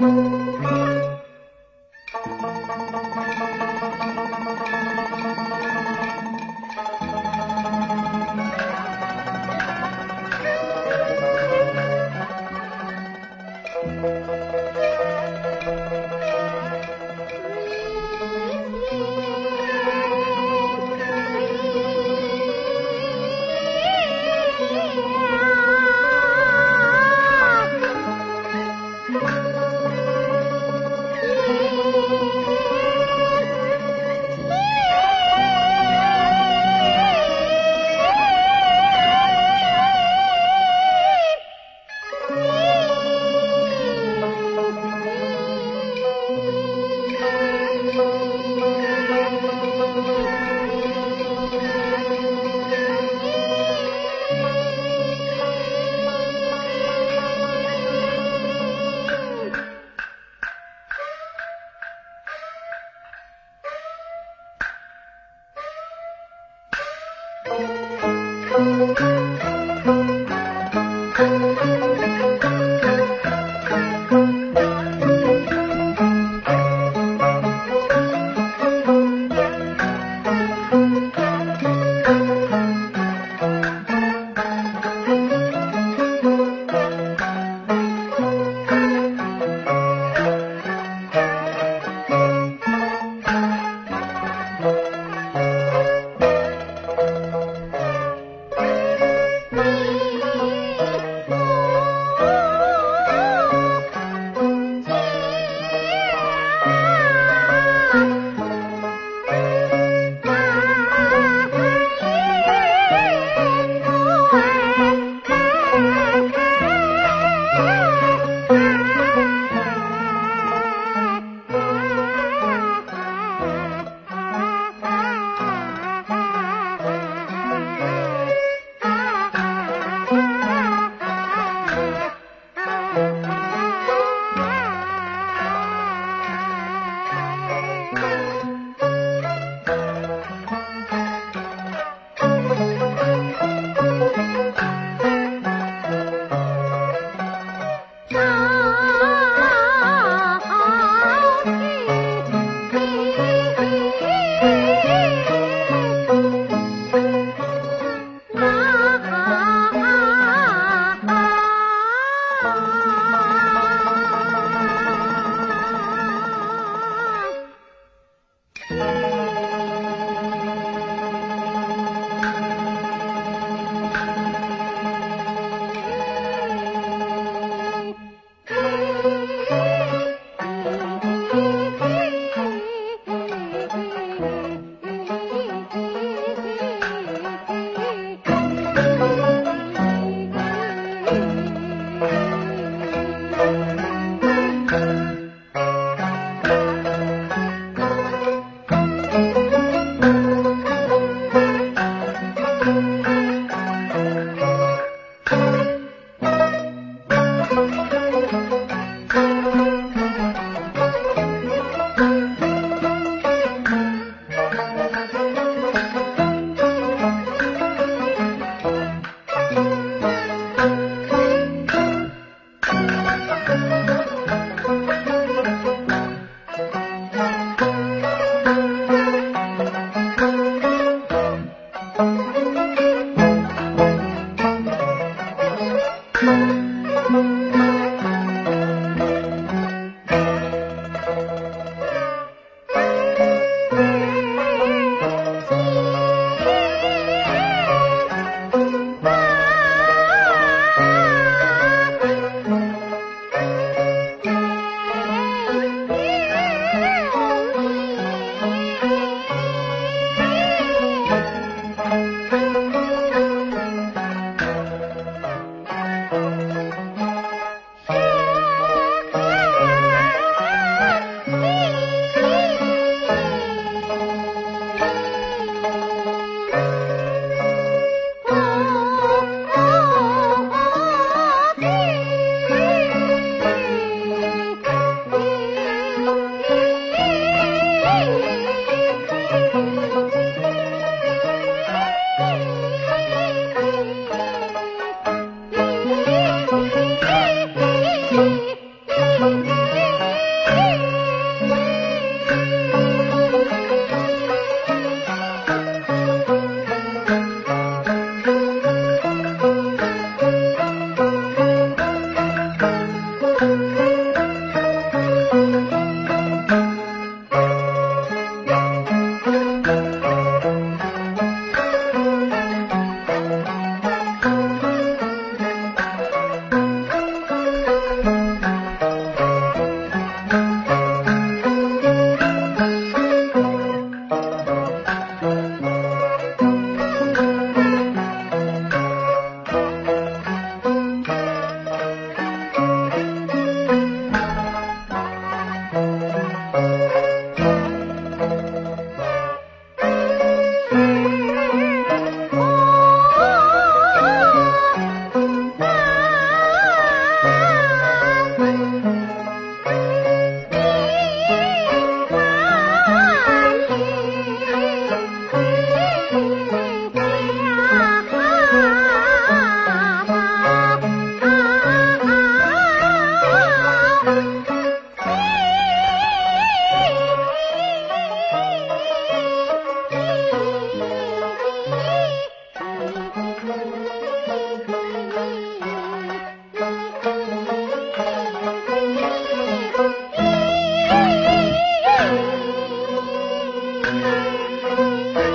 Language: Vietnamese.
Música Thank you. Thank you. Thank you.